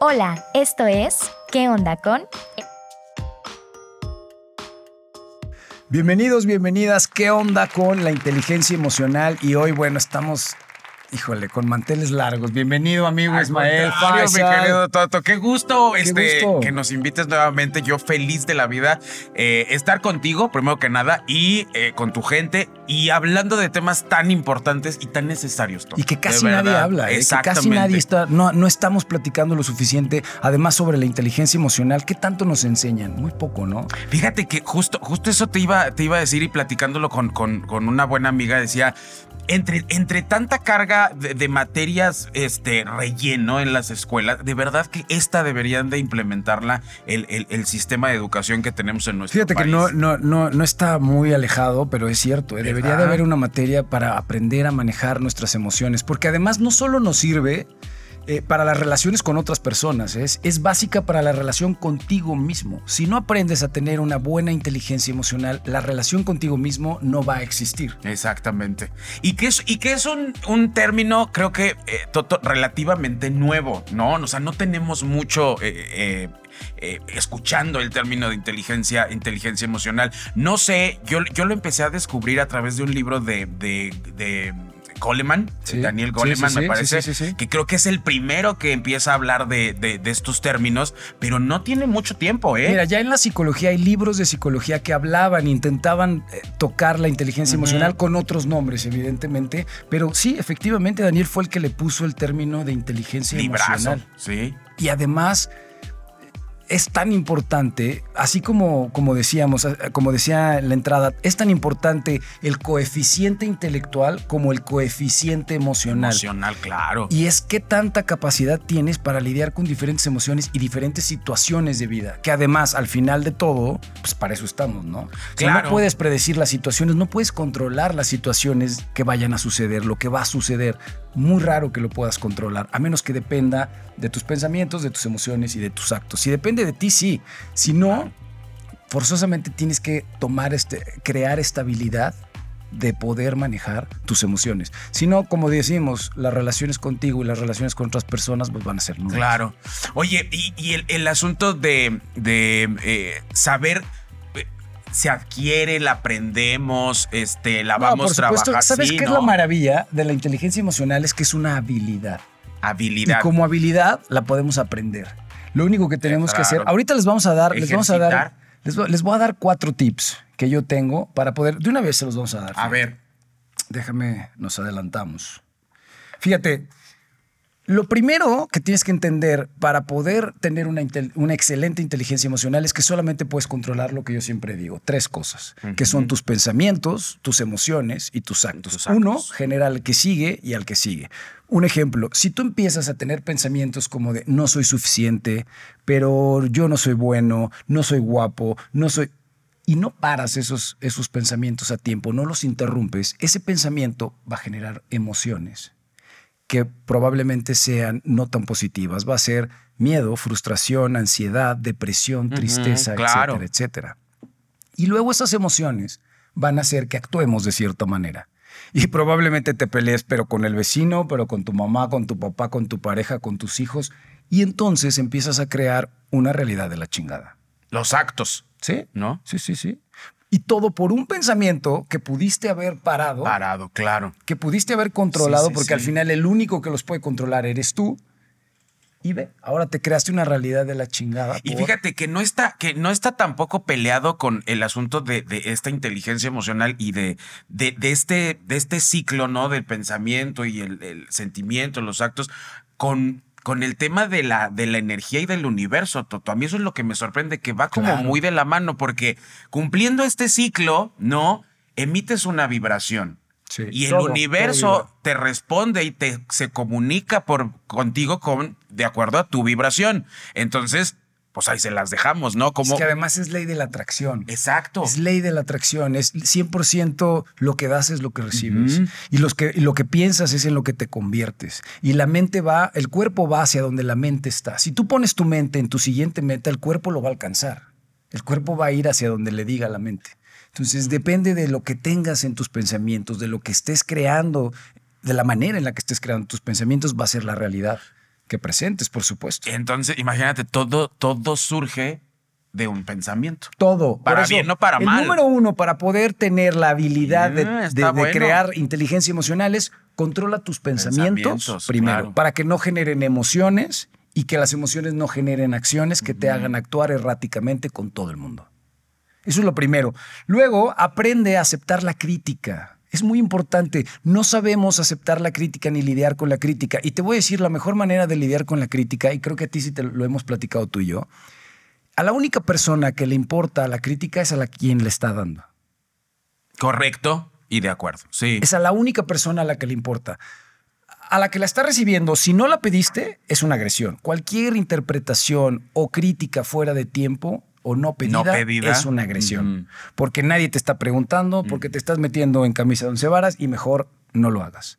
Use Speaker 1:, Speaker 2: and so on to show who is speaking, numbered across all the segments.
Speaker 1: Hola, esto es ¿Qué onda con?
Speaker 2: Bienvenidos, bienvenidas. ¿Qué onda con la inteligencia emocional? Y hoy, bueno, estamos Híjole, con manteles largos. Bienvenido, amigo Ismael.
Speaker 3: mi querido Toto. Qué gusto, este, que nos invites nuevamente. Yo feliz de la vida. Eh, estar contigo, primero que nada, y eh, con tu gente, y hablando de temas tan importantes y tan necesarios.
Speaker 2: Y que casi nadie habla. ¿eh? Que casi nadie está. No, no estamos platicando lo suficiente. Además, sobre la inteligencia emocional, ¿qué tanto nos enseñan? Muy poco, ¿no?
Speaker 3: Fíjate que justo, justo eso te iba, te iba a decir y platicándolo con, con, con una buena amiga, decía entre, entre tanta carga de, materias este, relleno en las escuelas, de verdad que esta deberían de implementarla el, el, sistema de educación que tenemos en nuestro
Speaker 2: país. Fíjate que no, no, no, no está muy alejado, pero es cierto, ¿eh? debería de haber una materia para aprender a manejar nuestras emociones, porque además no solo nos sirve eh, para las relaciones con otras personas, es, es básica para la relación contigo mismo. Si no aprendes a tener una buena inteligencia emocional, la relación contigo mismo no va a existir.
Speaker 3: Exactamente. Y que es, y que es un, un término, creo que eh, relativamente nuevo, ¿no? O sea, no tenemos mucho... Eh, escuchando el término de inteligencia, inteligencia emocional. No sé, yo, yo lo empecé a descubrir a través de un libro de, de Goleman, Daniel Goleman, me parece, que creo que es el primero que empieza a hablar de, estos términos, pero no tiene mucho tiempo, ¿eh?
Speaker 2: Mira, ya en la psicología hay libros de psicología que hablaban, intentaban eh, tocar la inteligencia emocional con otros nombres, evidentemente, pero sí, efectivamente, Daniel fue el que le puso el término de inteligencia emocional.
Speaker 3: Sí.
Speaker 2: Y además es tan importante, así como, como decíamos, eh, como decía en la entrada, es tan importante el coeficiente intelectual como el coeficiente emocional.
Speaker 3: Emocional, claro.
Speaker 2: Y es qué tanta capacidad tienes para lidiar con diferentes emociones y diferentes situaciones de vida. Que además, al final de todo, pues para eso estamos, ¿no? Claro. no puedes predecir las situaciones, no puedes controlar las situaciones que vayan a suceder, lo que va a suceder. Muy raro que lo puedas controlar, a menos que dependa de tus pensamientos, de tus emociones y de tus actos. Si depende de ti, sí. Si no, forzosamente tienes que tomar este, crear estabilidad de poder manejar tus emociones. Si no, como decimos, las relaciones contigo y las relaciones con otras personas pues, van a ser nulas.
Speaker 3: Claro. Oye, y, el, asunto de, eh, saber se adquiere, la aprendemos, este, la vamos a trabajar.
Speaker 2: ¿Sabes qué es la maravilla de la inteligencia emocional? Es que es una habilidad.
Speaker 3: Habilidad.
Speaker 2: Y como habilidad la podemos aprender. Lo único que tenemos que hacer, ahorita les vamos a dar, les vamos a dar, les voy, a dar cuatro tips que yo tengo para poder, de una vez se los vamos a dar.
Speaker 3: A ver.
Speaker 2: Déjame, nos adelantamos. Fíjate, lo primero que tienes que entender para poder tener una, una, excelente inteligencia emocional es que solamente puedes controlar lo que yo siempre digo, tres cosas, que son tus pensamientos, tus emociones y tus actos. Uno genera al que sigue y al que sigue. Un ejemplo, si tú empiezas a tener pensamientos como de no soy suficiente, pero yo no soy bueno, no soy guapo, no soy y no paras esos, esos pensamientos a tiempo, no los interrumpes, ese pensamiento va a generar emociones que probablemente sean no tan positivas. Va a ser miedo, frustración, ansiedad, depresión, tristeza, etcétera, etcétera. Y luego esas emociones van a hacer que actuemos de cierta manera. Y probablemente te pelees, pero con el vecino, pero con tu mamá, con tu papá, con tu pareja, con tus hijos. Y entonces empiezas a crear una realidad de la chingada.
Speaker 3: Los actos.
Speaker 2: Sí, ¿no? Sí, sí, sí. Y todo por un pensamiento que pudiste haber parado.
Speaker 3: Parado, claro.
Speaker 2: Que pudiste haber controlado, porque al final el único que los puede controlar eres tú. Y ve, ahora te creaste una realidad de la chingada.
Speaker 3: Y fíjate que no está, que no está tampoco peleado con el asunto de, esta inteligencia emocional y de, de, este, de este ciclo, ¿no? Del pensamiento y el, el sentimiento, los actos, con con el tema de la, de la energía y del universo, Toto. A mí eso es lo que me sorprende, que va como muy de la mano, porque cumpliendo este ciclo, ¿no? Emites una vibración. y el universo te responde y te se comunica por contigo con de acuerdo a tu vibración. Entonces, pues ahí se las dejamos, ¿no?
Speaker 2: Como... Es que además es ley de la atracción.
Speaker 3: Exacto.
Speaker 2: Es ley de la atracción. Es 100% lo que das es lo que recibes. Y los que, lo que piensas es en lo que te conviertes. Y la mente va, el cuerpo va hacia donde la mente está. Si tú pones tu mente en tu siguiente meta, el cuerpo lo va a alcanzar. El cuerpo va a ir hacia donde le diga la mente. Entonces depende de lo que tengas en tus pensamientos, de lo que estés creando, de la manera en la que estés creando tus pensamientos, va a ser la realidad. Que presentes, por supuesto.
Speaker 3: Entonces, imagínate, todo, todo surge de un pensamiento.
Speaker 2: Todo.
Speaker 3: Para
Speaker 2: eso,
Speaker 3: bien, no para
Speaker 2: el
Speaker 3: mal.
Speaker 2: número uno, para poder tener la habilidad de, de-
Speaker 3: está
Speaker 2: de
Speaker 3: bueno.
Speaker 2: crear inteligencia emocional es controla tus pensamientos,
Speaker 3: Pensamientos,
Speaker 2: primero,
Speaker 3: claro.
Speaker 2: para que no generen emociones y que las emociones no generen acciones que te hagan actuar erráticamente con todo el mundo. Eso es lo primero. Luego, aprende a aceptar la crítica. Es muy importante. No sabemos aceptar la crítica ni lidiar con la crítica. Y te voy a decir la mejor manera de lidiar con la crítica, y creo que a ti sí te lo hemos platicado tú y yo. A la única persona que le importa la crítica es a la quien le está dando.
Speaker 3: Correcto y de acuerdo. Sí.
Speaker 2: Es a la única persona a la que le importa. A la que la está recibiendo, si no la pediste, es una agresión. Cualquier interpretación o crítica fuera de tiempo o no pedida,
Speaker 3: No pedida.
Speaker 2: es una agresión. Porque nadie te está preguntando, porque te estás metiendo en camisa de once varas y mejor no lo hagas.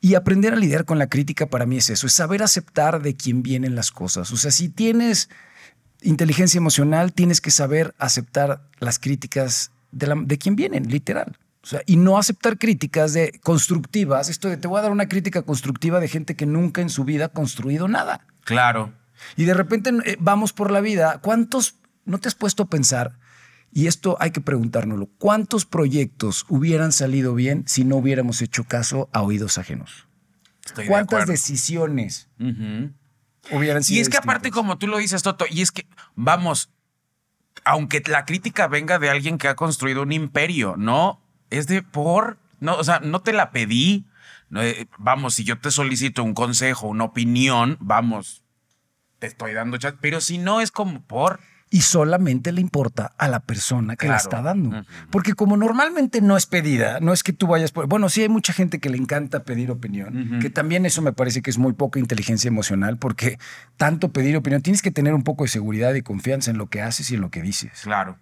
Speaker 2: Y aprender a lidiar con la crítica para mí es eso, es saber aceptar de quién vienen las cosas. O sea, si tienes inteligencia emocional, tienes que saber aceptar las críticas de, la- de quién vienen, literal. O sea, y no aceptar críticas de constructivas. Esto de te voy a dar una crítica constructiva de gente que nunca en su vida ha construido nada.
Speaker 3: Claro.
Speaker 2: Y de repente eh, vamos por la vida. ¿Cuántos, no te has puesto a pensar, y esto hay que preguntárnoslo, cuántos proyectos hubieran salido bien si no hubiéramos hecho caso a oídos ajenos?
Speaker 3: Estoy
Speaker 2: ¿Cuántas decisiones hubieran sido
Speaker 3: Y es que aparte, como tú lo dices, Toto, y es que, vamos, aunque la crítica venga de alguien que ha construido un imperio, ¿no? Es de por, no, o sea, no te la pedí. no, eh, vamos, si yo te solicito un consejo, una opinión, vamos, te estoy dando chat, pero si no es como por.
Speaker 2: Y solamente le importa a la persona que la
Speaker 3: Claro.
Speaker 2: está dando. Porque como normalmente no es pedida, no es que tú vayas por... Bueno, sí hay mucha gente que le encanta pedir opinión, que también eso me parece que es muy poca inteligencia emocional, porque tanto pedir opinión, tienes que tener un poco de seguridad y confianza en lo que haces y en lo que dices.
Speaker 3: Claro.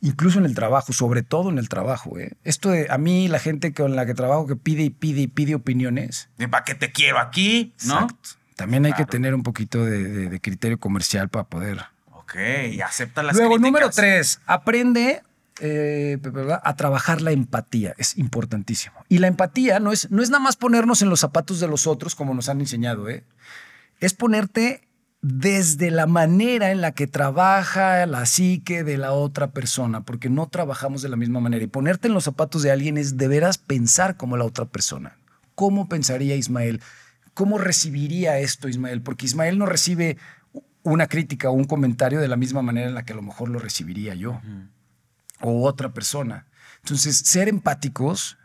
Speaker 2: Incluso en el trabajo, sobre todo en el trabajo. ¿eh? Esto de a mí, la gente con la que trabajo que pide y pide y pide opiniones,
Speaker 3: ¿De para qué te quiero aquí? ¿No?
Speaker 2: exacto. También hay que tener un poquito de, de- de criterio comercial para poder
Speaker 3: Ok, acepta las
Speaker 2: Luego,
Speaker 3: críticas.
Speaker 2: número tres, aprende eh, a trabajar la empatía. Es importantísimo. Y la empatía no es, no es nada más ponernos en los zapatos de los otros, como nos han enseñado, ¿eh? es ponerte desde la manera en la que trabaja la psique de la otra persona, porque no trabajamos de la misma manera. Y ponerte en los zapatos de alguien es de veras pensar como la otra persona. ¿Cómo pensaría Ismael? ¿Cómo recibiría esto Ismael? Porque Ismael no recibe una crítica o un comentario de la misma manera en la que a lo mejor lo recibiría yo o otra persona. Entonces, ser empáticos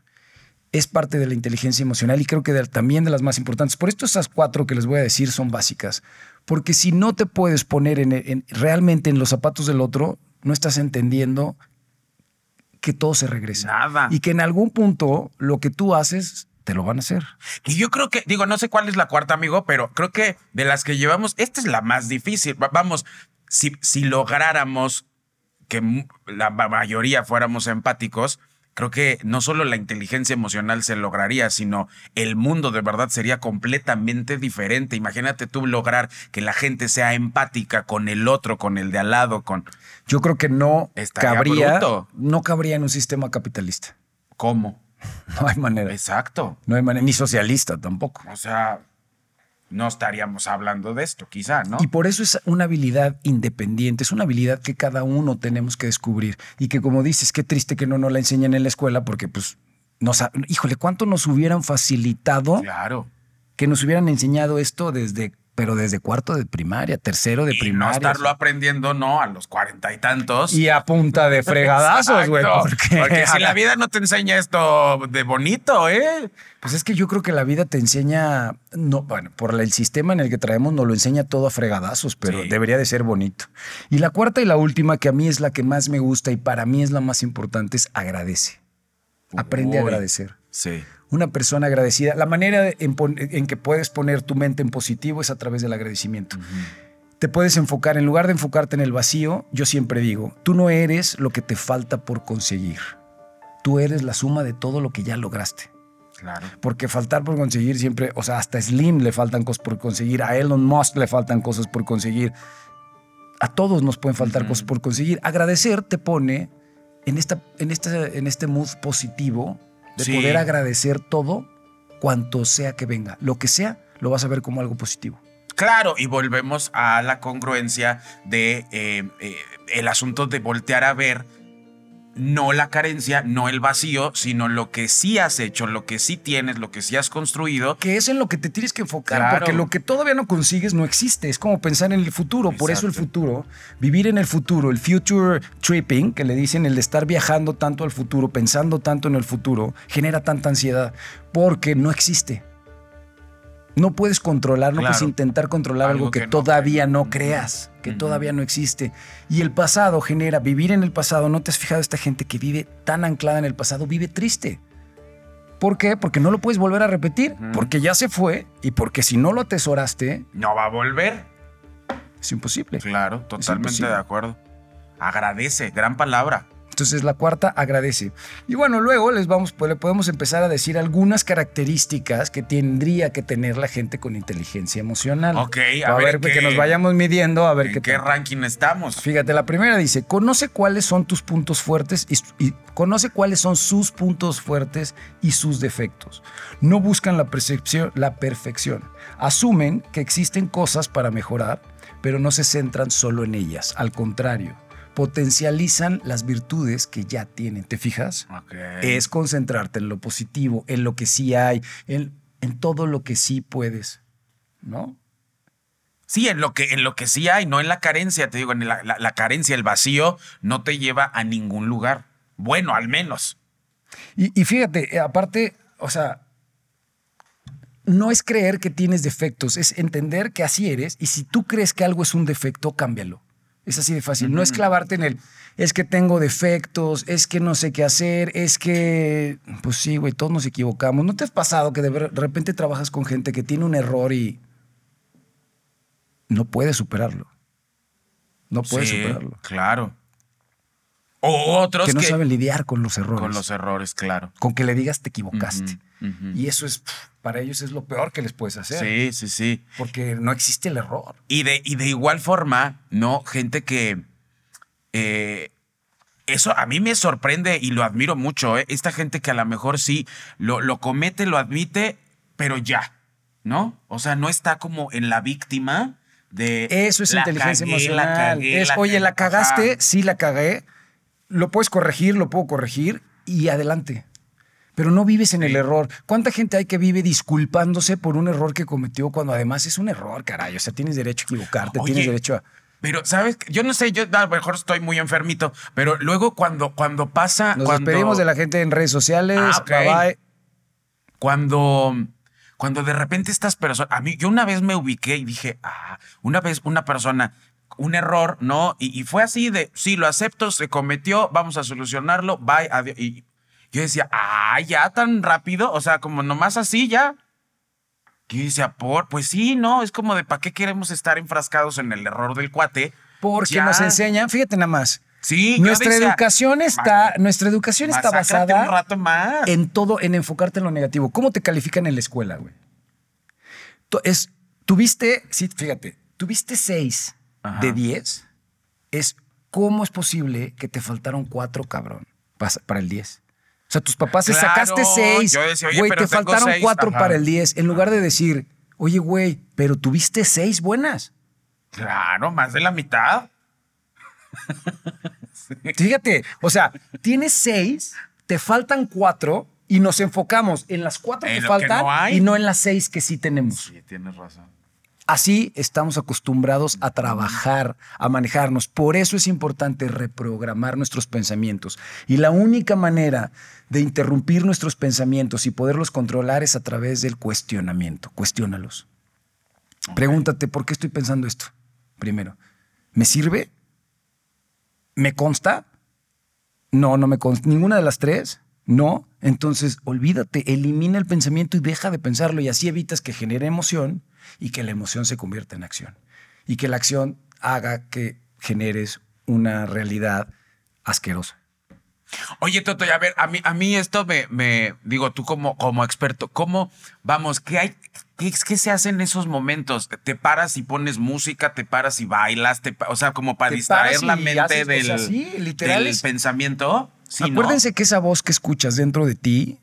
Speaker 2: es parte de la inteligencia emocional y creo que de- también de las más importantes. Por esto esas cuatro que les voy a decir son básicas, porque si no te puedes poner en- en- realmente en los zapatos del otro, no estás entendiendo que todo se regresa.
Speaker 3: Nada.
Speaker 2: Y que en algún punto lo que tú haces, te lo van a hacer.
Speaker 3: Y yo creo que, digo, no sé cuál es la cuarta, amigo, pero creo que de las que llevamos, esta es la más difícil. Va- Vamos, si, si lográramos que la ma- mayoría fuéramos empáticos, creo que no solo la inteligencia emocional se lograría, sino el mundo de verdad sería completamente diferente. Imagínate tú lograr que la gente sea empática con el otro, con el de al lado, con...
Speaker 2: Yo creo que no cabría,
Speaker 3: bruto.
Speaker 2: no cabría en un sistema capitalista.
Speaker 3: ¿Cómo?
Speaker 2: No hay manera.
Speaker 3: Exacto.
Speaker 2: No hay manera, ni socialista tampoco.
Speaker 3: O sea, no estaríamos hablando de esto, quizá, ¿no?
Speaker 2: Y por eso es una habilidad independiente, es una habilidad que cada uno tenemos que descubrir y que como dices, qué triste que no nos la enseñan en la escuela porque pues, nos, ha- híjole, ¿cuánto nos hubieran facilitado
Speaker 3: Claro.
Speaker 2: que nos hubieran enseñado esto desde, pero desde cuarto de primaria, tercero de
Speaker 3: y no
Speaker 2: primaria?
Speaker 3: estarlo aprendiendo, no, a los cuarenta y tantos.
Speaker 2: y a punta de fregadazos, güey. Porque,
Speaker 3: Porque si la vida no te enseña esto de bonito, ¿eh?
Speaker 2: Pues es que yo creo que la vida te enseña, no, bueno, por el sistema en el que traemos nos lo enseña todo a fregadazos, pero
Speaker 3: Sí.
Speaker 2: debería de ser bonito. Y la cuarta y la última, que a mí es la que más me gusta y para mí es la más importante, es agradece. Aprende a agradecer.
Speaker 3: Sí.
Speaker 2: Una persona agradecida, la manera en, que puedes poner tu mente en positivo es a través del agradecimiento. Te puedes enfocar, en lugar de enfocarte en el vacío, yo siempre digo, tú no eres lo que te falta por conseguir. Tú eres la suma de todo lo que ya lograste.
Speaker 3: Claro.
Speaker 2: Porque faltar por conseguir siempre, o sea, hasta Slim le faltan cosas por conseguir, a Elon Musk le faltan cosas por conseguir, a todos nos pueden faltar cosas por conseguir. Agradecer te pone en, esta, en, este, en este mood positivo de
Speaker 3: Sí.
Speaker 2: poder agradecer todo cuanto sea que venga. Lo que sea, lo vas a ver como algo positivo.
Speaker 3: Claro, y volvemos a la congruencia de eh, eh, el asunto de voltear a ver no la carencia, no el vacío, sino lo que sí has hecho, lo que sí tienes, lo que sí has construido.
Speaker 2: Que es en lo que te tienes que enfocar,
Speaker 3: Claro.
Speaker 2: porque lo que todavía no consigues no existe. Es como pensar en el futuro. Por eso el futuro, vivir en el futuro, el future tripping, que le dicen el de estar viajando tanto al futuro, pensando tanto en el futuro, genera tanta ansiedad, porque no existe. No puedes controlar, no
Speaker 3: Claro.
Speaker 2: puedes intentar controlar algo,
Speaker 3: Algo
Speaker 2: que, todavía no creas, que todavía no existe. Y el pasado genera, vivir en el pasado, ¿no te has fijado esta gente que vive tan anclada en el pasado, vive triste? ¿Por qué? Porque no lo puedes volver a repetir, porque ya se fue y porque si no lo atesoraste,
Speaker 3: No va a volver.
Speaker 2: es imposible.
Speaker 3: Claro, totalmente
Speaker 2: imposible.
Speaker 3: de acuerdo. Agradece, gran palabra.
Speaker 2: Entonces la cuarta agradece. Y bueno, luego les vamos, pues, le podemos empezar a decir algunas características que tendría que tener la gente con inteligencia emocional.
Speaker 3: Ok, a
Speaker 2: a,
Speaker 3: ver
Speaker 2: ver,
Speaker 3: qué-
Speaker 2: que nos vayamos midiendo, a ver
Speaker 3: ¿En
Speaker 2: qué
Speaker 3: qué ranking estamos?
Speaker 2: Fíjate, la primera dice, conoce cuáles son tus puntos fuertes y, y conoce cuáles son sus puntos fuertes y sus defectos. No buscan la, percepción, la perfección. Asumen que existen cosas para mejorar, pero no se centran solo en ellas. Al contrario, potencializan las virtudes que ya tienen. ¿Te fijas? Es concentrarte en lo positivo, en lo que sí hay, en, en todo lo que sí puedes. ¿No?
Speaker 3: Sí, en lo que, en lo que sí hay, no en la carencia. Te digo, en la, la- la carencia, el vacío, no te lleva a ningún lugar. Bueno, al menos.
Speaker 2: Y, y fíjate, eh, aparte, o sea, no es creer que tienes defectos, es entender que así eres y si tú crees que algo es un defecto, cámbialo. Es así de fácil. No es clavarte en el, es que tengo defectos, es que no sé qué hacer, es que, pues sí, güey, todos nos equivocamos. ¿No te has pasado que de repente trabajas con gente que tiene un error y no puede superarlo? No puede
Speaker 3: Sí,
Speaker 2: superarlo.
Speaker 3: Claro. O otros
Speaker 2: Que
Speaker 3: que,
Speaker 2: no saben lidiar con los errores.
Speaker 3: con los errores, claro.
Speaker 2: con que le digas te equivocaste. Y eso es, para ellos es lo peor que les puedes hacer.
Speaker 3: Sí, sí, sí.
Speaker 2: Porque no existe el error.
Speaker 3: Y de, y de igual forma, ¿no? Gente que. eh, eso a mí me sorprende y lo admiro mucho, ¿eh? Esta gente que a lo mejor sí lo, lo comete, lo admite, pero ya, ¿no? O sea, no está como en la víctima de.
Speaker 2: Eso es
Speaker 3: "La
Speaker 2: inteligencia
Speaker 3: cagué, la
Speaker 2: emocional.
Speaker 3: cagué,
Speaker 2: es,
Speaker 3: la
Speaker 2: oye,
Speaker 3: cagué".
Speaker 2: la cagaste, sí la cagué. Lo puedes corregir, lo puedo corregir y adelante. Pero no vives en el error. ¿Cuánta gente hay que vive disculpándose por un error que cometió cuando además es un error, caray? O sea, tienes derecho a equivocarte,
Speaker 3: Oye,
Speaker 2: tienes derecho a.
Speaker 3: Pero, ¿sabes? Yo no sé, yo a lo mejor estoy muy enfermito, pero luego cuando, cuando pasa.
Speaker 2: Nos
Speaker 3: cuando,
Speaker 2: despedimos de la gente en redes sociales.
Speaker 3: Ah, ok.
Speaker 2: Bye bye.
Speaker 3: cuando, cuando de repente estas personas, a mí, yo una vez me ubiqué y dije, ah, una vez una persona, un error, ¿no? Y, y fue así de, sí, lo acepto, se cometió, vamos a solucionarlo, bye, adiós. Y yo decía, ah, ya tan rápido, o sea, como nomás así, ya. Y yo decía, por, pues sí, no, es como de, ¿para qué queremos estar enfrascados en el error del cuate?
Speaker 2: Porque
Speaker 3: Ya.
Speaker 2: nos enseñan, fíjate nada más.
Speaker 3: Sí,
Speaker 2: Nuestra
Speaker 3: decía,
Speaker 2: educación está, nuestra educación está
Speaker 3: "Masácrate
Speaker 2: basada
Speaker 3: un rato más.
Speaker 2: en todo, en enfocarte en lo negativo. ¿Cómo te califican en la escuela, güey? Es, tuviste, sí, fíjate, tuviste seis
Speaker 3: Ajá.
Speaker 2: de 10. Es cómo es posible que te faltaron cuatro, cabrón, para el 10. O sea, tus papás te
Speaker 3: Claro,
Speaker 2: sacaste seis. Güey, te faltaron
Speaker 3: seis,
Speaker 2: cuatro
Speaker 3: ajá.
Speaker 2: para el 10. En lugar de decir, oye, güey, pero tuviste seis buenas.
Speaker 3: Claro, más de la mitad.
Speaker 2: Fíjate, o sea, tienes seis, te faltan cuatro y nos enfocamos en las cuatro
Speaker 3: En
Speaker 2: que
Speaker 3: lo que
Speaker 2: faltan
Speaker 3: no
Speaker 2: y no en las seis que sí tenemos.
Speaker 3: Sí, tienes razón.
Speaker 2: Así estamos acostumbrados a trabajar, a manejarnos. Por eso es importante reprogramar nuestros pensamientos. Y la única manera de interrumpir nuestros pensamientos y poderlos controlar es a través del cuestionamiento. Cuestiónalos. Pregúntate, ¿por qué estoy pensando esto? Primero, ¿me sirve? ¿Me consta? No, no me consta. ¿Ninguna de las tres? No. Entonces, olvídate, elimina el pensamiento y deja de pensarlo y así evitas que genere emoción y que la emoción se convierta en acción. Y que la acción haga que generes una realidad asquerosa.
Speaker 3: Oye, Toto, a ver, a mí, a mí esto me, me digo, tú como, como experto, ¿cómo, vamos, qué hay, qué, se hace en esos momentos? ¿Te paras y pones música, te paras y bailas, te o sea, como para distraer la mente
Speaker 2: haces- o
Speaker 3: del,
Speaker 2: sea, sí, literal
Speaker 3: del
Speaker 2: es-
Speaker 3: pensamiento? Sí, ¿no?
Speaker 2: Acuérdense que esa voz que escuchas dentro de ti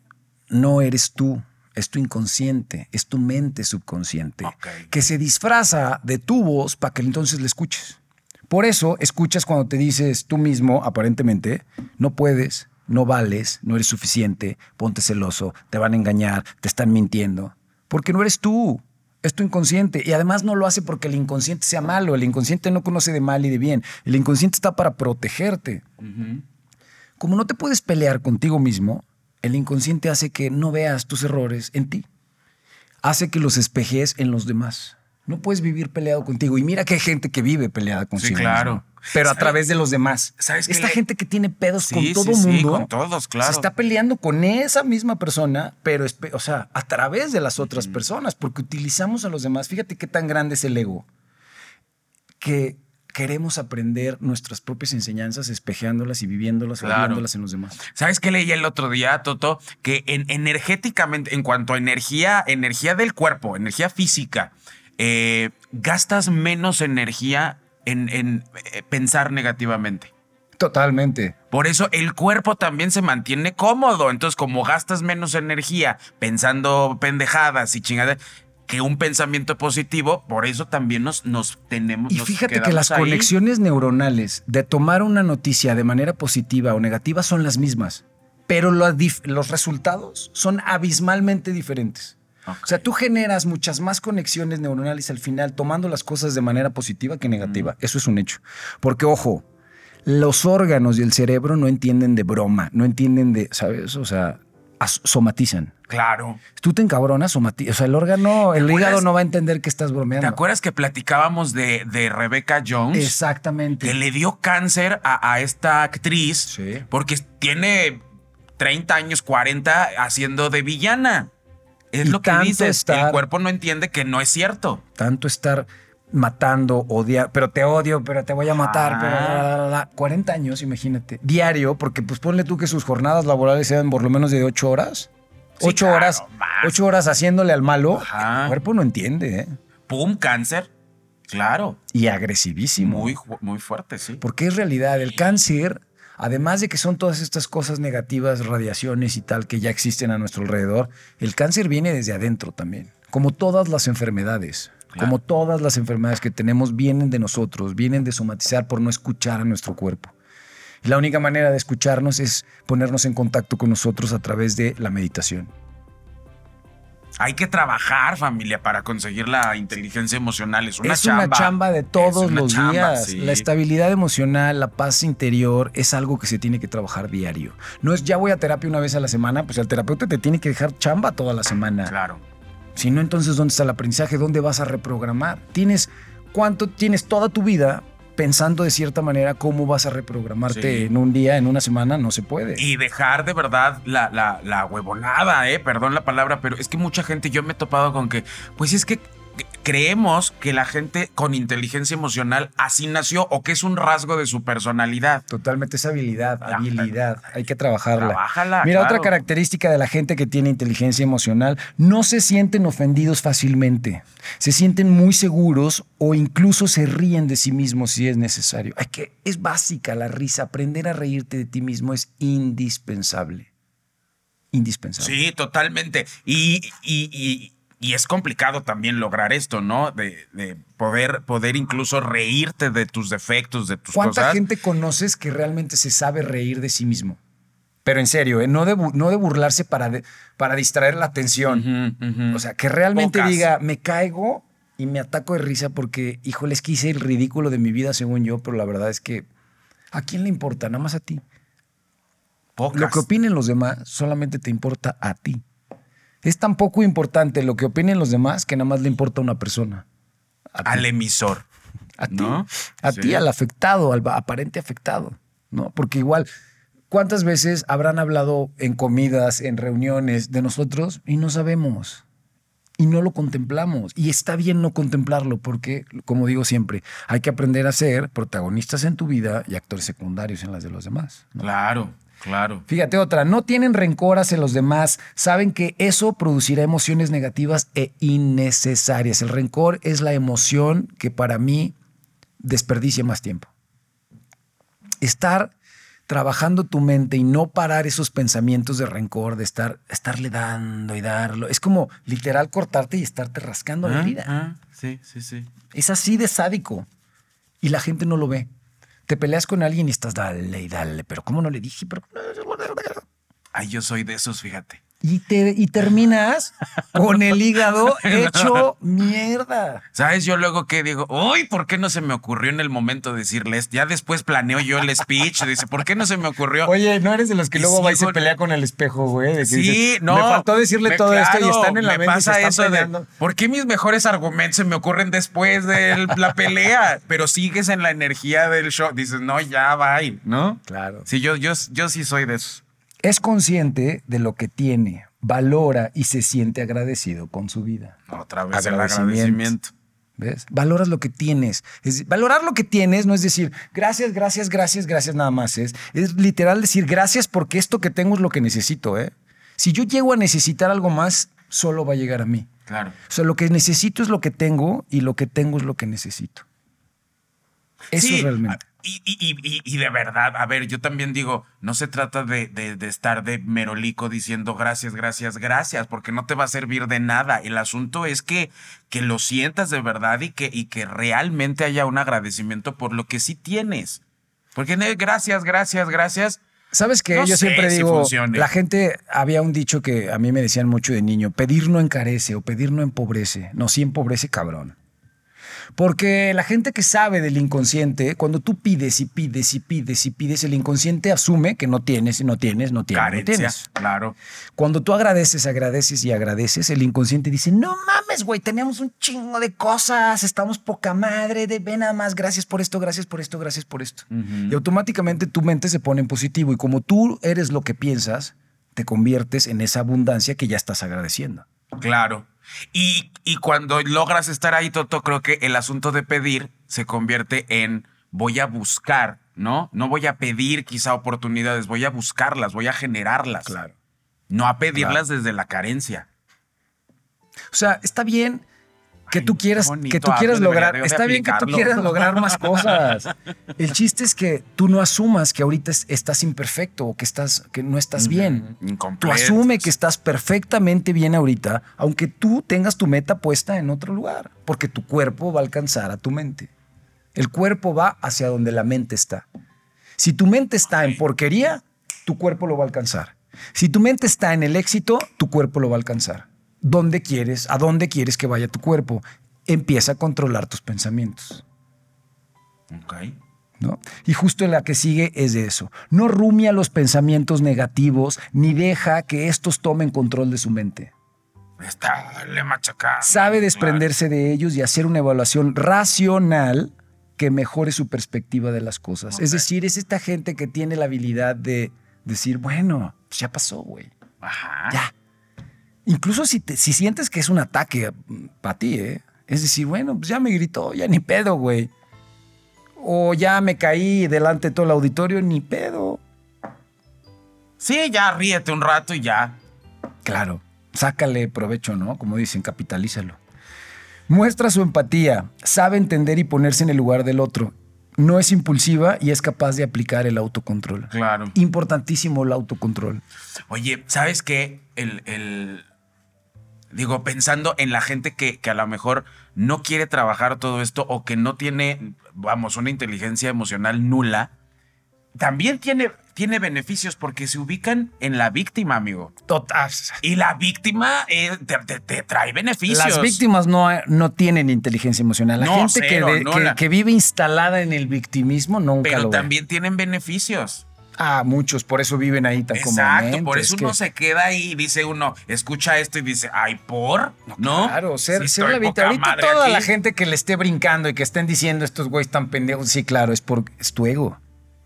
Speaker 2: no eres tú, es tu inconsciente, es tu mente subconsciente, que se disfraza de tu voz para que entonces le escuches. Por eso escuchas cuando te dices tú mismo, aparentemente, no puedes, no vales, no eres suficiente, ponte celoso, te van a engañar, te están mintiendo, porque no eres tú. Es tu inconsciente. Y además no lo hace porque el inconsciente sea malo. El inconsciente no conoce de mal y de bien. El inconsciente está para protegerte. Como no te puedes pelear contigo mismo, el inconsciente hace que no veas tus errores en ti. Hace que los espejes en los demás. No puedes vivir peleado contigo. Y mira que hay gente que vive peleada consigo.
Speaker 3: claro.
Speaker 2: mismo, pero a través de los demás.
Speaker 3: ¿Sabes qué
Speaker 2: Esta
Speaker 3: le-
Speaker 2: gente que tiene pedos
Speaker 3: Sí,
Speaker 2: con
Speaker 3: sí,
Speaker 2: todo
Speaker 3: sí,
Speaker 2: mundo.
Speaker 3: con todos, claro.
Speaker 2: Se está peleando con esa misma persona, pero o sea, a través de las otras personas, porque utilizamos a los demás. Fíjate qué tan grande es el ego que queremos aprender nuestras propias enseñanzas, espejeándolas y viviéndolas,
Speaker 3: Claro.
Speaker 2: viéndolas en los demás.
Speaker 3: ¿Sabes qué leí el otro día, Toto? Que en, energéticamente, en cuanto a energía, energía del cuerpo, energía física, eh, gastas menos energía en, en, eh, pensar negativamente.
Speaker 2: Totalmente.
Speaker 3: Por eso el cuerpo también se mantiene cómodo. Entonces, como gastas menos energía pensando pendejadas y chingadas que un pensamiento positivo, por eso también nos, nos tenemos.
Speaker 2: Y
Speaker 3: nos
Speaker 2: fíjate que las
Speaker 3: ahí.
Speaker 2: conexiones neuronales de tomar una noticia de manera positiva o negativa son las mismas, pero lo los resultados son abismalmente diferentes. O sea, tú generas muchas más conexiones neuronales al final tomando las cosas de manera positiva que negativa. Eso es un hecho. Porque, ojo, los órganos y el cerebro no entienden de broma, no entienden de, ¿sabes? O sea, somatizan.
Speaker 3: Claro.
Speaker 2: Tú te encabronas, somati- o sea, el órgano, el hígado no va a entender que estás
Speaker 3: ¿Te
Speaker 2: bromeando.
Speaker 3: acuerdas que platicábamos de, de Rebecca Jones?
Speaker 2: Exactamente.
Speaker 3: que le dio cáncer a, a esta actriz
Speaker 2: Sí.
Speaker 3: porque tiene 30 años, 40 haciendo de villana. Es
Speaker 2: Y
Speaker 3: lo que dices.
Speaker 2: estar-
Speaker 3: El cuerpo no entiende que no es cierto.
Speaker 2: tanto estar matando, odiar, pero te odio, pero te voy a matar,
Speaker 3: Ah.
Speaker 2: pero la, la, la. 40 años, imagínate, diario, porque pues ponle tú que sus jornadas laborales sean por lo menos de 8 horas.
Speaker 3: Sí,
Speaker 2: 8
Speaker 3: claro,
Speaker 2: horas. 8 horas haciéndole al malo.
Speaker 3: Ajá.
Speaker 2: El cuerpo no entiende, ¿eh?
Speaker 3: Pum, cáncer. Claro.
Speaker 2: Y agresivísimo.
Speaker 3: Muy, fuerte, sí.
Speaker 2: Porque es realidad, el cáncer, además de que son todas estas cosas negativas, radiaciones y tal que ya existen a nuestro alrededor, el cáncer viene desde adentro también, como todas las enfermedades.
Speaker 3: Claro.
Speaker 2: Como todas las enfermedades que tenemos vienen de nosotros, vienen de somatizar por no escuchar a nuestro cuerpo. Y la única manera de escucharnos es ponernos en contacto con nosotros a través de la meditación.
Speaker 3: Hay que trabajar, familia, para conseguir la inteligencia emocional. Es una
Speaker 2: es
Speaker 3: chamba.
Speaker 2: una chamba de todos los
Speaker 3: chamba,
Speaker 2: días.
Speaker 3: sí.
Speaker 2: La estabilidad emocional, la paz interior es algo que se tiene que trabajar diario. No es ya voy a terapia una vez a la semana, pues el terapeuta te tiene que dejar chamba toda la semana.
Speaker 3: Claro.
Speaker 2: Si no, entonces ¿dónde está el aprendizaje? ¿Dónde vas a reprogramar? Tienes cuánto tienes toda tu vida pensando de cierta manera cómo vas a reprogramarte
Speaker 3: Sí.
Speaker 2: en un día, en una semana, no se puede.
Speaker 3: Y dejar de verdad la, la, la huevonada, eh, perdón la palabra, pero es que mucha gente, yo me he topado con que, pues es que creemos que la gente con inteligencia emocional así nació o que es un rasgo de su personalidad.
Speaker 2: Totalmente esa habilidad, habilidad, hay que trabajarla.
Speaker 3: Trabájala,
Speaker 2: Mira,
Speaker 3: claro.
Speaker 2: otra característica de la gente que tiene inteligencia emocional, no se sienten ofendidos fácilmente, se sienten muy seguros o incluso se ríen de sí mismos si es necesario. Hay que, es básica la risa, aprender a reírte de ti mismo es indispensable. Indispensable.
Speaker 3: Sí, totalmente. Y, y, y- y es complicado también lograr esto, ¿no? De, de poder, poder incluso reírte de tus defectos, de tus
Speaker 2: ¿Cuánta
Speaker 3: cosas.
Speaker 2: gente conoces que realmente se sabe reír de sí mismo? Pero en serio, ¿eh? no, de, bu- no de burlarse para, de- para distraer la atención. O sea, que realmente
Speaker 3: Pocas.
Speaker 2: diga, me caigo y me ataco de risa porque, híjole, es que hice el ridículo de mi vida según yo, pero la verdad es que, ¿a quién le importa? Nada más a ti.
Speaker 3: Pocas.
Speaker 2: Lo que opinen los demás solamente te importa a ti. Es tan poco importante lo que opinen los demás que nada más le importa a una persona. A
Speaker 3: al emisor.
Speaker 2: A ti.
Speaker 3: ¿No?
Speaker 2: A
Speaker 3: Sí.
Speaker 2: ti, al afectado, al aparente afectado. ¿No? Porque igual, ¿cuántas veces habrán hablado en comidas, en reuniones de nosotros y no sabemos? Y no lo contemplamos. Y está bien no contemplarlo porque, como digo siempre, hay que aprender a ser protagonistas en tu vida y actores secundarios en las de los demás. ¿no?
Speaker 3: Claro, claro.
Speaker 2: Fíjate otra, no tienen rencor hacia los demás, saben que eso producirá emociones negativas e innecesarias. El rencor es la emoción que para mí desperdicia más tiempo. Estar trabajando tu mente y no parar esos pensamientos de rencor, de estar, estarle dando y darlo. Es como literal cortarte y estarte rascando la
Speaker 3: Ah,
Speaker 2: herida.
Speaker 3: ah, sí, sí, sí.
Speaker 2: Es así de sádico. Y la gente no lo ve. Te peleas con alguien y estás dale y dale, pero ¿cómo no le dije? Pero-
Speaker 3: Ay, yo soy de esos, fíjate.
Speaker 2: Y, te, y terminas con el hígado hecho mierda.
Speaker 3: ¿Sabes? Yo luego que digo, uy, ¿por qué no se me ocurrió en el momento decirles? Ya después planeo yo el speech. Dice, ¿por qué no se me ocurrió?
Speaker 2: Oye, ¿no eres de los que
Speaker 3: Y
Speaker 2: luego va y se pelea con el espejo, güey? De que
Speaker 3: Sí,
Speaker 2: dices,
Speaker 3: no.
Speaker 2: Me faltó decirle
Speaker 3: me-
Speaker 2: todo esto y están en la
Speaker 3: me
Speaker 2: y se están
Speaker 3: eso
Speaker 2: peleando.
Speaker 3: de, ¿por qué mis mejores argumentos se me ocurren después de la pelea? Pero sigues en la energía del show. Dices, no, ya, bye, ¿no?
Speaker 2: Claro.
Speaker 3: Sí, yo, yo, yo sí soy de esos.
Speaker 2: Es consciente de lo que tiene, valora y se siente agradecido con su vida.
Speaker 3: Otra vez el
Speaker 2: Agradecimiento.
Speaker 3: agradecimiento.
Speaker 2: ¿Ves? Valoras lo que tienes. Es- valorar lo que tienes no es decir gracias, gracias, gracias, gracias nada más. Es, es literal decir gracias porque esto que tengo es lo que necesito. ¿eh? Si yo llego a necesitar algo más, solo va a llegar a mí.
Speaker 3: Claro.
Speaker 2: O sea, lo que necesito es lo que tengo y lo que tengo es lo que necesito. Eso
Speaker 3: Sí,
Speaker 2: es realmente.
Speaker 3: Y, y- y- y- de verdad, a ver, yo también digo, no se trata de, de- de estar de merolico diciendo gracias, gracias, gracias, porque no te va a servir de nada. El asunto es que, que lo sientas de verdad y que, y que realmente haya un agradecimiento por lo que sí tienes. Porque gracias, gracias, gracias.
Speaker 2: ¿Sabes?
Speaker 3: No
Speaker 2: Yo siempre
Speaker 3: si
Speaker 2: digo,
Speaker 3: funcione.
Speaker 2: la gente, había un dicho que a mí me decían mucho de niño, pedir no encarece o pedir no empobrece. No, sí empobrece cabrón. Porque la gente que sabe del inconsciente, cuando tú pides y pides y pides y pides, el inconsciente asume que no tienes y no tienes, no tienes, no tienes.
Speaker 3: claro.
Speaker 2: Cuando tú agradeces, agradeces y agradeces, el inconsciente dice, no mames, güey, teníamos un chingo de cosas, estamos poca madre, de ve nada más, gracias por esto, gracias por esto, gracias por esto. Y automáticamente tu mente se pone en positivo y como tú eres lo que piensas, te conviertes en esa abundancia que ya estás agradeciendo.
Speaker 3: Claro. Y, y cuando logras estar ahí, Toto, creo que el asunto de pedir se convierte en voy a buscar, ¿no? No voy a pedir quizá oportunidades, voy a buscarlas, voy a generarlas.
Speaker 2: Claro.
Speaker 3: No a pedirlas desde la carencia.
Speaker 2: O sea, está bien que tú quieras, que tú quieras lograr, está bien que tú quieras lograr más cosas. El chiste es que tú no asumas que ahorita es- estás imperfecto o que estás, que no estás bien. Tú
Speaker 3: Incompleto.
Speaker 2: asume que estás perfectamente bien ahorita, aunque tú tengas tu meta puesta en otro lugar, porque tu cuerpo va a alcanzar a tu mente. El cuerpo va hacia donde la mente está. Si tu mente está en porquería, tu cuerpo lo va a alcanzar. Si tu mente está en el éxito, tu cuerpo lo va a alcanzar. ¿Dónde quieres? ¿A dónde quieres que vaya tu cuerpo? Empieza a controlar tus pensamientos.
Speaker 3: Ok.
Speaker 2: ¿no? Y justo la que sigue es de eso. No rumia los pensamientos negativos ni deja que estos tomen control de su mente.
Speaker 3: Está le machacando.
Speaker 2: Sabe desprenderse de ellos y hacer una evaluación racional que mejore su perspectiva de las cosas. Es decir, es esta gente que tiene la habilidad de decir, bueno, pues ya pasó, güey.
Speaker 3: Ajá.
Speaker 2: Ya. Incluso si, te- si sientes que es un ataque para ti, ¿eh? Es decir, bueno, pues ya me gritó, ya ni pedo, güey. O ya me caí delante de todo el auditorio, ni pedo.
Speaker 3: Sí, ya ríete un rato y ya.
Speaker 2: Claro, sácale provecho, ¿no? Como dicen, capitalízalo. Muestra su empatía, sabe entender y ponerse en el lugar del otro. No es impulsiva y es capaz de aplicar el autocontrol.
Speaker 3: Claro.
Speaker 2: Importantísimo el autocontrol.
Speaker 3: Oye, ¿sabes qué? El, el- digo, pensando en la gente que, que a lo mejor no quiere trabajar todo esto o que no tiene, vamos, una inteligencia emocional nula, también tiene, tiene beneficios porque se ubican en la víctima, amigo.
Speaker 2: Total.
Speaker 3: Y la víctima eh, te, te- te trae beneficios.
Speaker 2: Las víctimas no, no tienen inteligencia emocional. La
Speaker 3: No,
Speaker 2: gente
Speaker 3: cero,
Speaker 2: que, de- que-
Speaker 3: nula.
Speaker 2: que vive instalada en el victimismo nunca
Speaker 3: Pero
Speaker 2: lo ve.
Speaker 3: también tienen beneficios.
Speaker 2: Ah, muchos, por eso viven ahí tan
Speaker 3: Exacto, por eso
Speaker 2: es
Speaker 3: uno
Speaker 2: que-
Speaker 3: se queda ahí y dice uno, escucha esto y dice, ay, ¿por? ¿No?
Speaker 2: Claro, ser,
Speaker 3: Sí,
Speaker 2: ser la Ahorita toda
Speaker 3: aquí.
Speaker 2: la gente que le esté brincando y que estén diciendo estos güeyes tan pendejos, sí, claro, es por es tu ego.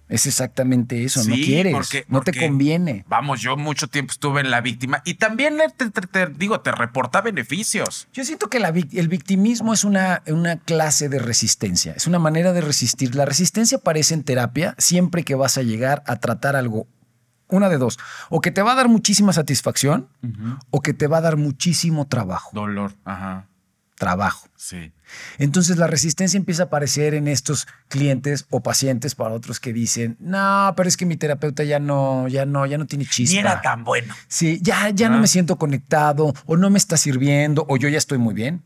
Speaker 2: Es exactamente eso, no quieres,
Speaker 3: porque-
Speaker 2: no te conviene.
Speaker 3: Vamos, yo mucho tiempo estuve en la víctima y también te, te- te- digo, te reporta beneficios.
Speaker 2: Yo siento que la el victimismo es una, una clase de resistencia, es una manera de resistir. La resistencia aparece en terapia siempre que vas a llegar a tratar algo, una de dos, o que te va a dar muchísima satisfacción o que te va a dar muchísimo trabajo.
Speaker 3: Dolor, ajá.
Speaker 2: Trabajo.
Speaker 3: Sí.
Speaker 2: Entonces la resistencia empieza a aparecer en estos clientes o pacientes para otros que dicen, no, pero es que mi terapeuta ya no, ya no, ya no tiene chispa.
Speaker 3: Ni era tan bueno.
Speaker 2: Sí, ya, ya no
Speaker 3: Ah.
Speaker 2: me siento conectado o no me está sirviendo o yo ya estoy muy bien.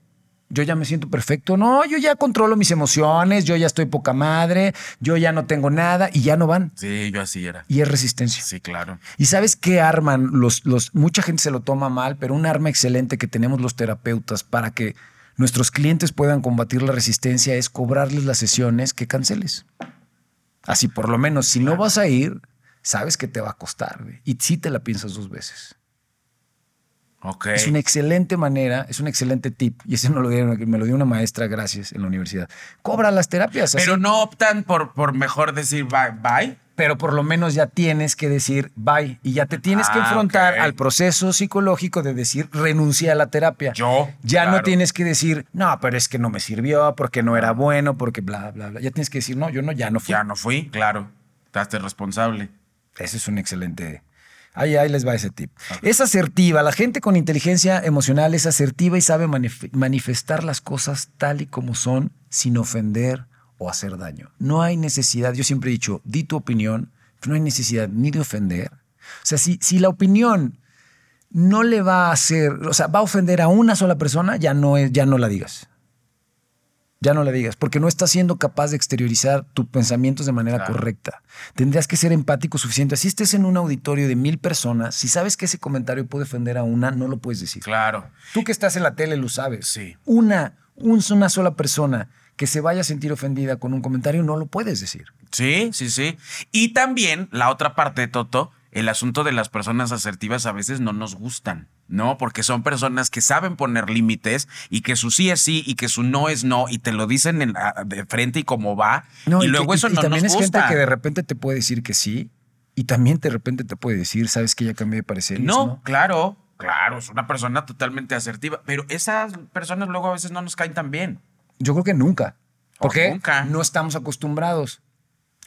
Speaker 2: Yo ya me siento perfecto. No, yo ya controlo mis emociones, yo ya estoy poca madre, yo ya no tengo nada y ya no van.
Speaker 3: Sí, yo así era.
Speaker 2: Y es resistencia.
Speaker 3: Sí, claro.
Speaker 2: ¿Y sabes qué arman los, los, mucha gente se lo toma mal, pero un arma excelente que tenemos los terapeutas para que nuestros clientes puedan combatir la resistencia es cobrarles las sesiones que canceles. Así por lo menos, si no vas a ir, sabes que te va a costar güey, y sí te la piensas dos veces.
Speaker 3: Ok.
Speaker 2: Es una excelente manera, es un excelente tip y ese no lo dieron, me lo dio una maestra, gracias, en la universidad. Cobra las terapias, así,
Speaker 3: Pero no optan por, por mejor decir bye, bye.
Speaker 2: Pero por lo menos ya tienes que decir bye y ya te tienes que
Speaker 3: Ah,
Speaker 2: enfrentar al proceso psicológico de decir renuncia a la terapia.
Speaker 3: Yo,
Speaker 2: Ya no tienes que decir, no, pero es que no me sirvió, porque no era bueno, porque bla, bla, bla. Ya tienes que decir, no, yo no, ya no fui.
Speaker 3: Ya no fui, claro. Estás responsable.
Speaker 2: Ese es un excelente. Ahí, ahí les va ese tip. Es asertiva. La gente con inteligencia emocional es asertiva y sabe manif- manifestar las cosas tal y como son sin ofender o hacer daño. No hay necesidad, yo siempre he dicho, di tu opinión, pero no hay necesidad ni de ofender. O sea, si, si la opinión no le va a hacer, o sea, va a ofender a una sola persona, ya no, es, ya no la digas. Ya no la digas, porque no estás siendo capaz de exteriorizar tus pensamientos de manera
Speaker 3: Claro.
Speaker 2: correcta. Tendrías que ser empático suficiente. Si estés en un auditorio de mil personas, si sabes que ese comentario puede ofender a una, no lo puedes decir.
Speaker 3: Claro.
Speaker 2: Tú que estás en la tele lo sabes.
Speaker 3: Sí.
Speaker 2: Una, un- una sola persona que se vaya a sentir ofendida con un comentario, no lo puedes decir.
Speaker 3: Sí, sí, sí. Y también la otra parte, Toto, el asunto de las personas asertivas a veces no nos gustan, ¿no? Porque son personas que saben poner límites y que su sí es sí y que su no es no y te lo dicen en- de frente y como va. y,
Speaker 2: que-
Speaker 3: luego eso
Speaker 2: y
Speaker 3: no
Speaker 2: también
Speaker 3: nos
Speaker 2: es
Speaker 3: gusta.
Speaker 2: gente que de repente te puede decir que sí y también de repente te puede decir, sabes que ya cambié de parecer. y
Speaker 3: No,
Speaker 2: eso no.
Speaker 3: claro, claro, es una persona totalmente asertiva, pero esas personas luego a veces no nos caen tan bien.
Speaker 2: Yo creo que nunca.
Speaker 3: O
Speaker 2: Porque
Speaker 3: nunca.
Speaker 2: no estamos acostumbrados.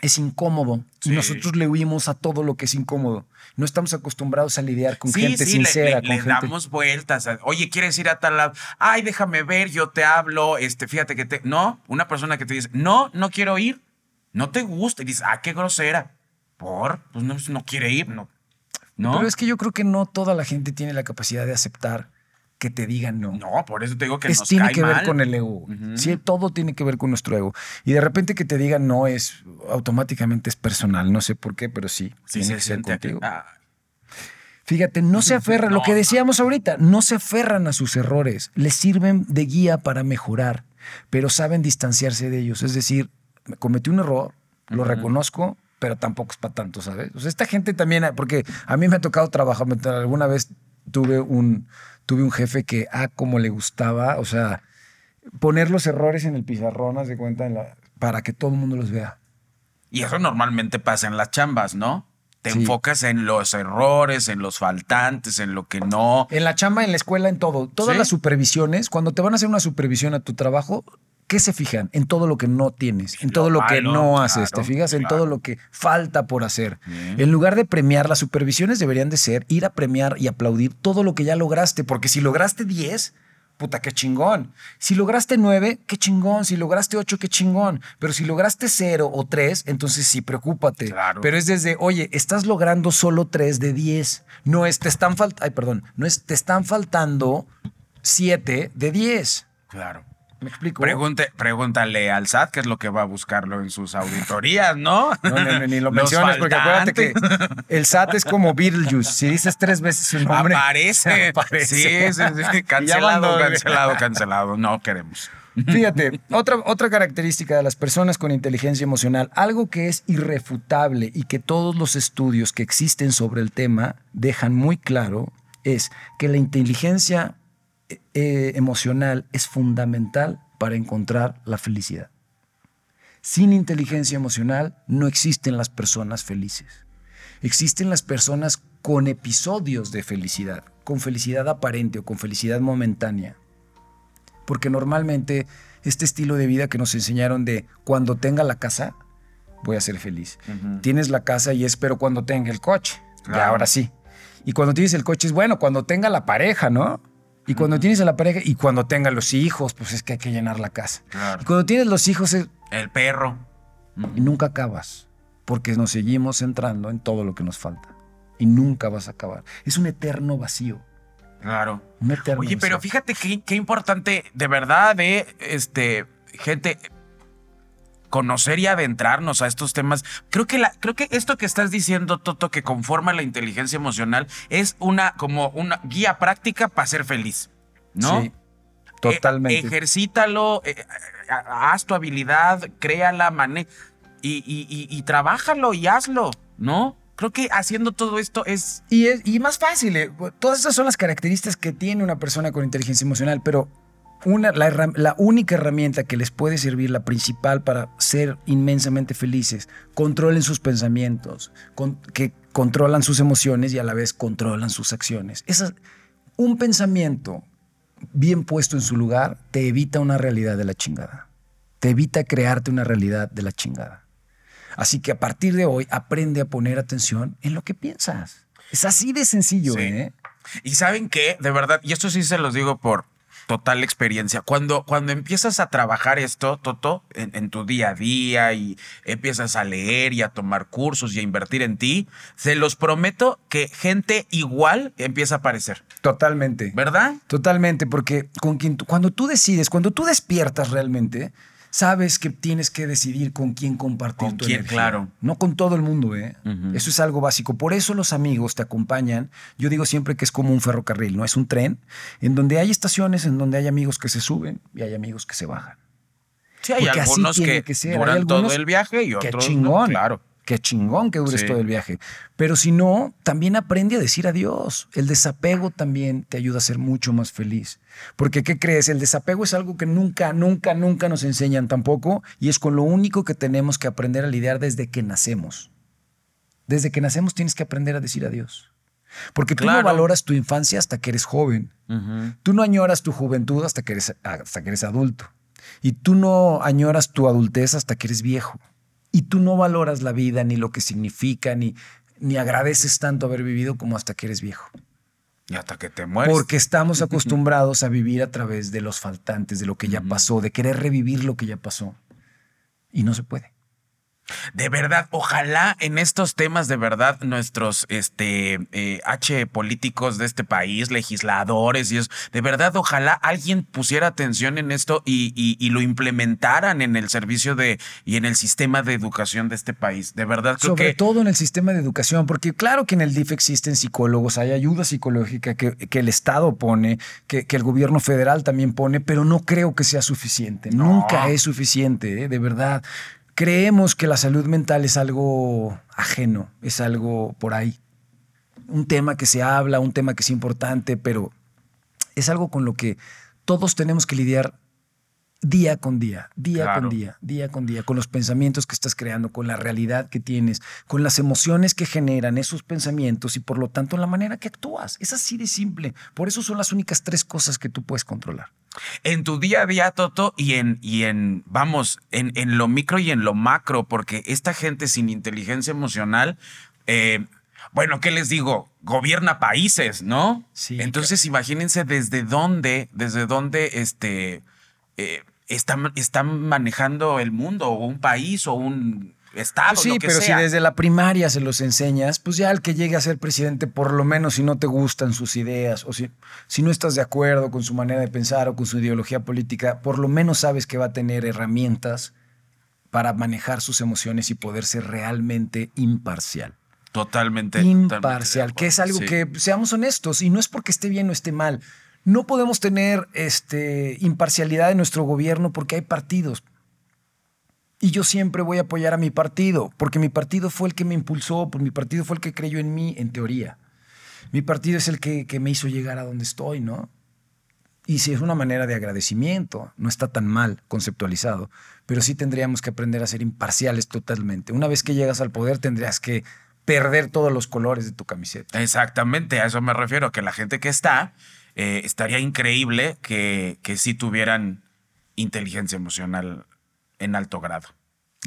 Speaker 2: Es incómodo.
Speaker 3: Sí.
Speaker 2: Y nosotros le huimos a todo lo que es incómodo. No estamos acostumbrados a lidiar con
Speaker 3: sí,
Speaker 2: gente
Speaker 3: sí, le-
Speaker 2: sincera,
Speaker 3: le,
Speaker 2: con
Speaker 3: le
Speaker 2: gente.
Speaker 3: damos vueltas. a- Oye, ¿quieres ir a tal lado? Ay, déjame ver, yo te hablo. Este, fíjate que te. No, una persona que te dice, no, no quiero ir. No te gusta. Y dices, ah, qué grosera. ¿Por? Pues no, no quiere ir. No. ¿No?
Speaker 2: Pero es que yo creo que no toda la gente tiene la capacidad de aceptar que te digan no.
Speaker 3: No, por eso te digo que
Speaker 2: Es-
Speaker 3: nos
Speaker 2: tiene
Speaker 3: cae
Speaker 2: que ver con el ego. Sí, todo tiene que ver con nuestro ego. Y de repente que te digan no es automáticamente es personal. No sé por qué, pero sí.
Speaker 3: Sí,
Speaker 2: tiene
Speaker 3: se
Speaker 2: que ser contigo.
Speaker 3: Ah,
Speaker 2: Fíjate, no se aferran, lo que decíamos ahorita, no se aferran a sus errores, les sirven de guía para mejorar, pero saben distanciarse de ellos. Es decir, cometí un error, lo reconozco, pero tampoco es para tanto, ¿sabes? O sea, esta gente también, porque a mí me ha tocado trabajar, alguna vez tuve un, tuve un jefe que, ah, como le gustaba, o sea, poner los errores en el pizarrón, haz de cuenta, en la- para que todo el mundo los vea.
Speaker 3: Y eso normalmente pasa en las chambas, ¿no? Te
Speaker 2: Sí.
Speaker 3: enfocas en los errores, en los faltantes, en lo que no.
Speaker 2: En la chamba, en la escuela, en todo. Todas
Speaker 3: Sí.
Speaker 2: las supervisiones, cuando te van a hacer una supervisión a tu trabajo, ¿qué se fijan? En todo lo que no tienes, en todo lo que no haces. ¿Te fijas? En todo lo que falta por hacer. En lugar de premiar, las supervisiones deberían de ser ir a premiar y aplaudir todo lo que ya lograste. Porque si lograste 10, puta, qué chingón. Si lograste 9, qué chingón. Si lograste 8, qué chingón. Pero si lograste 0 o 3, entonces sí, preocúpate.
Speaker 3: Claro.
Speaker 2: Pero es desde, oye, estás logrando solo 3 de 10. No es, te están faltando, ay, perdón, no es, te están faltando 7 de 10.
Speaker 3: Claro.
Speaker 2: ¿Me explico?
Speaker 3: Pregunte, pregúntale al SAT qué es lo que va a buscarlo en sus auditorías, ¿no?
Speaker 2: No, no, no, ni lo menciones, porque acuérdate que el SAT es como Beetlejuice. Si dices tres veces su nombre,
Speaker 3: Aparece.
Speaker 2: aparece.
Speaker 3: Sí, sí, sí. Cancelado, cancelado, cancelado. No queremos.
Speaker 2: Fíjate, otra, otra característica de las personas con inteligencia emocional, algo que es irrefutable y que todos los estudios que existen sobre el tema dejan muy claro, es que la inteligencia eh, emocional es fundamental para encontrar la felicidad. Sin inteligencia emocional no existen las personas felices. Existen las personas con episodios de felicidad, con felicidad aparente o con felicidad momentánea. Porque normalmente este estilo de vida que nos enseñaron de cuando tenga la casa, voy a ser feliz. Tienes la casa y es pero cuando tenga el coche.
Speaker 3: Claro.
Speaker 2: ahora sí. Y cuando tienes el coche es bueno, cuando tenga la pareja, ¿no? Y cuando tienes a la pareja y cuando tengas los hijos, pues es que hay que llenar la casa.
Speaker 3: Claro.
Speaker 2: Y cuando tienes los hijos es-
Speaker 3: El perro.
Speaker 2: y nunca acabas, porque nos seguimos centrando en todo lo que nos falta. Y nunca vas a acabar. Es un eterno vacío.
Speaker 3: Claro.
Speaker 2: Un eterno
Speaker 3: Oye, pero
Speaker 2: vacío.
Speaker 3: fíjate qué, qué importante, de verdad, de este, gente, conocer y adentrarnos a estos temas. Creo que, la, creo que esto que estás diciendo, Toto, que conforma la inteligencia emocional, es una como una guía práctica para ser feliz. ¿no?
Speaker 2: Sí, totalmente.
Speaker 3: Eh, ejercítalo, eh, haz tu habilidad, créala, mane y, y, y, y trabájalo y hazlo, ¿no? Creo que haciendo todo esto es
Speaker 2: Y, es, y más fácil. eh. Todas esas son las características que tiene una persona con inteligencia emocional, pero una, la, única herramienta que les puede servir, la principal para ser inmensamente felices, controlen sus pensamientos, con- que controlan sus emociones y a la vez controlan sus acciones. Esa- un pensamiento bien puesto en su lugar te evita una realidad de la chingada. Te evita crearte una realidad de la chingada. Así que a partir de hoy aprende a poner atención en lo que piensas. Es así de sencillo,
Speaker 3: Sí.
Speaker 2: ¿eh?
Speaker 3: Y saben qué, de verdad, y esto sí se los digo por total experiencia, cuando, cuando empiezas a trabajar esto, Toto, en, en tu día a día y empiezas a leer y a tomar cursos y a invertir en ti, se los prometo que gente igual empieza a aparecer,
Speaker 2: Totalmente.
Speaker 3: ¿verdad?
Speaker 2: Totalmente, porque con quien cuando tú decides, cuando tú despiertas realmente, sabes que tienes que decidir con quién compartir
Speaker 3: Con
Speaker 2: tu
Speaker 3: quién,
Speaker 2: energía.
Speaker 3: claro.
Speaker 2: No con todo el mundo, ¿eh? Eso es algo básico. Por eso los amigos te acompañan. Yo digo siempre que es como un ferrocarril, no es un tren, en donde hay estaciones en donde hay amigos que se suben y hay amigos que se bajan.
Speaker 3: Sí, hay
Speaker 2: Porque así
Speaker 3: algunos
Speaker 2: tiene
Speaker 3: que,
Speaker 2: que ser. Hay
Speaker 3: duran todo
Speaker 2: algunos
Speaker 3: el viaje y otros
Speaker 2: chingón.
Speaker 3: claro.
Speaker 2: Qué chingón que dures
Speaker 3: Sí.
Speaker 2: todo el viaje. Pero si no, también aprende a decir adiós. El desapego también te ayuda a ser mucho más feliz. Porque, ¿qué crees? El desapego es algo que nunca, nunca, nunca nos enseñan tampoco. Y es con lo único que tenemos que aprender a lidiar desde que nacemos. Desde que nacemos tienes que aprender a decir adiós. Porque tú no valoras tu infancia hasta que eres joven. Tú no añoras tu juventud hasta que eres, hasta que eres adulto. Y tú no añoras tu adultez hasta que eres viejo. Y tú no valoras la vida, ni lo que significa, ni, ni agradeces tanto haber vivido como hasta que eres viejo.
Speaker 3: Y hasta que te mueres.
Speaker 2: Porque estamos acostumbrados a vivir a través de los faltantes, de lo que ya pasó, de querer revivir lo que ya pasó. Y no se puede.
Speaker 3: De verdad, ojalá en estos temas de verdad nuestros este eh, H políticos de este país, legisladores y eso, de verdad ojalá alguien pusiera atención en esto y, y- y lo implementaran en el servicio de y en el sistema de educación de este país. De verdad creo
Speaker 2: Sobre
Speaker 3: que
Speaker 2: todo en el sistema de educación, porque claro que en el DIF existen psicólogos, hay ayuda psicológica que, que el Estado pone, que, que el gobierno federal también pone, pero no creo que sea suficiente.
Speaker 3: No.
Speaker 2: Nunca es suficiente, ¿eh? de verdad. Creemos que la salud mental es algo ajeno, es algo por ahí. Un tema que se habla, un tema que es importante, pero es algo con lo que todos tenemos que lidiar día con día, día
Speaker 3: Claro.
Speaker 2: con día, día con día, con los pensamientos que estás creando, con la realidad que tienes, con las emociones que generan esos pensamientos y por lo tanto la manera que actúas. Es así de simple. Por eso son las únicas tres cosas que tú puedes controlar.
Speaker 3: en tu día a día, Toto, y en, y en vamos, en, en lo micro y en lo macro, porque esta gente sin inteligencia emocional, eh, bueno, ¿qué les digo? Gobierna países, ¿no?
Speaker 2: Sí,
Speaker 3: Entonces, imagínense desde dónde, desde dónde este, eh, están, están manejando el mundo, o un país, o un estado,
Speaker 2: Pues sí,
Speaker 3: lo que
Speaker 2: pero
Speaker 3: sea.
Speaker 2: si desde la primaria se los enseñas, pues ya el que llegue a ser presidente, por lo menos si no te gustan sus ideas o si, si no estás de acuerdo con su manera de pensar o con su ideología política, por lo menos sabes que va a tener herramientas para manejar sus emociones y poder ser realmente imparcial.
Speaker 3: Totalmente. totalmente
Speaker 2: imparcial, que es algo
Speaker 3: sí.
Speaker 2: que, seamos honestos, y no es porque esté bien o esté mal. No podemos tener este, imparcialidad en nuestro gobierno porque hay partidos. Y yo siempre voy a apoyar a mi partido, porque mi partido fue el que me impulsó, porque mi partido fue el que creyó en mí, en teoría. Mi partido es el que, que me hizo llegar a donde estoy, ¿no? Y si es una manera de agradecimiento, no está tan mal conceptualizado, pero sí tendríamos que aprender a ser imparciales totalmente. Una vez que llegas al poder tendrías que perder todos los colores de tu camiseta.
Speaker 3: Exactamente, a eso me refiero, que la gente que está, eh, estaría increíble que, que sí tuvieran inteligencia emocional en alto grado.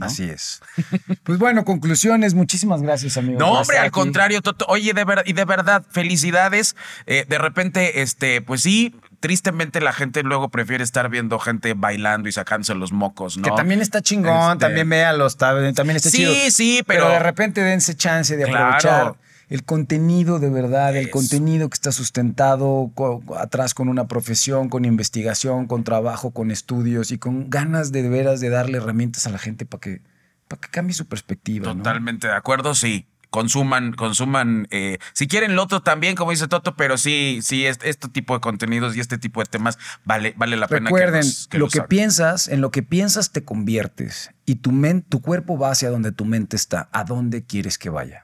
Speaker 3: ¿no?
Speaker 2: Así es. Pues bueno, conclusiones. Muchísimas gracias, amigo.
Speaker 3: No, hombre, al
Speaker 2: aquí.
Speaker 3: contrario, Toto. Oye, de verdad, y de verdad, felicidades. Eh, de repente, este, pues sí, tristemente la gente luego prefiere estar viendo gente bailando y sacándose los mocos, ¿no?
Speaker 2: Que también está chingón,
Speaker 3: Este-
Speaker 2: también véalos, ta- también está
Speaker 3: Sí,
Speaker 2: chido.
Speaker 3: sí, pero-
Speaker 2: de repente dense chance de
Speaker 3: Claro.
Speaker 2: El contenido de verdad, el
Speaker 3: Eso.
Speaker 2: contenido que está sustentado co- atrás con una profesión, con investigación, con trabajo, con estudios y con ganas de, de veras de darle herramientas a la gente para que, para que cambie su perspectiva. ¿no?
Speaker 3: Totalmente de acuerdo, sí. Consuman, consuman, eh, si quieren Loto también, como dice Toto, pero sí, sí, este, este tipo de contenidos y este tipo de temas vale, vale la pena.
Speaker 2: Recuerden,
Speaker 3: los- que
Speaker 2: lo que piensas, en lo que piensas te conviertes y tu, men- tu cuerpo va hacia donde tu mente está, a dónde quieres que vaya.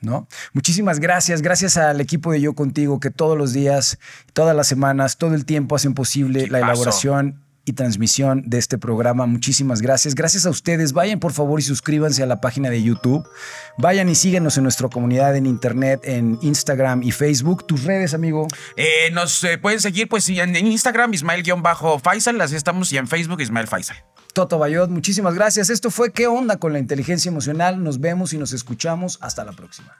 Speaker 2: ¿No? Muchísimas gracias, gracias al equipo de Yo Contigo que todos los días, todas las semanas, todo el tiempo hacen posible la elaboración y transmisión de este programa. Muchísimas gracias. Gracias a ustedes. Vayan por favor y suscríbanse a la página de YouTube. Vayan y síguenos en nuestra comunidad en Internet, en Instagram y Facebook. Tus redes, amigo.
Speaker 3: Eh, nos eh, pueden seguir pues en en Instagram, Ismael-Faisal, así estamos, y en Facebook, Ismael Faisal.
Speaker 2: Toto Bayot, muchísimas gracias. Esto fue ¿Qué onda con la inteligencia emocional? Nos vemos y nos escuchamos. Hasta la próxima.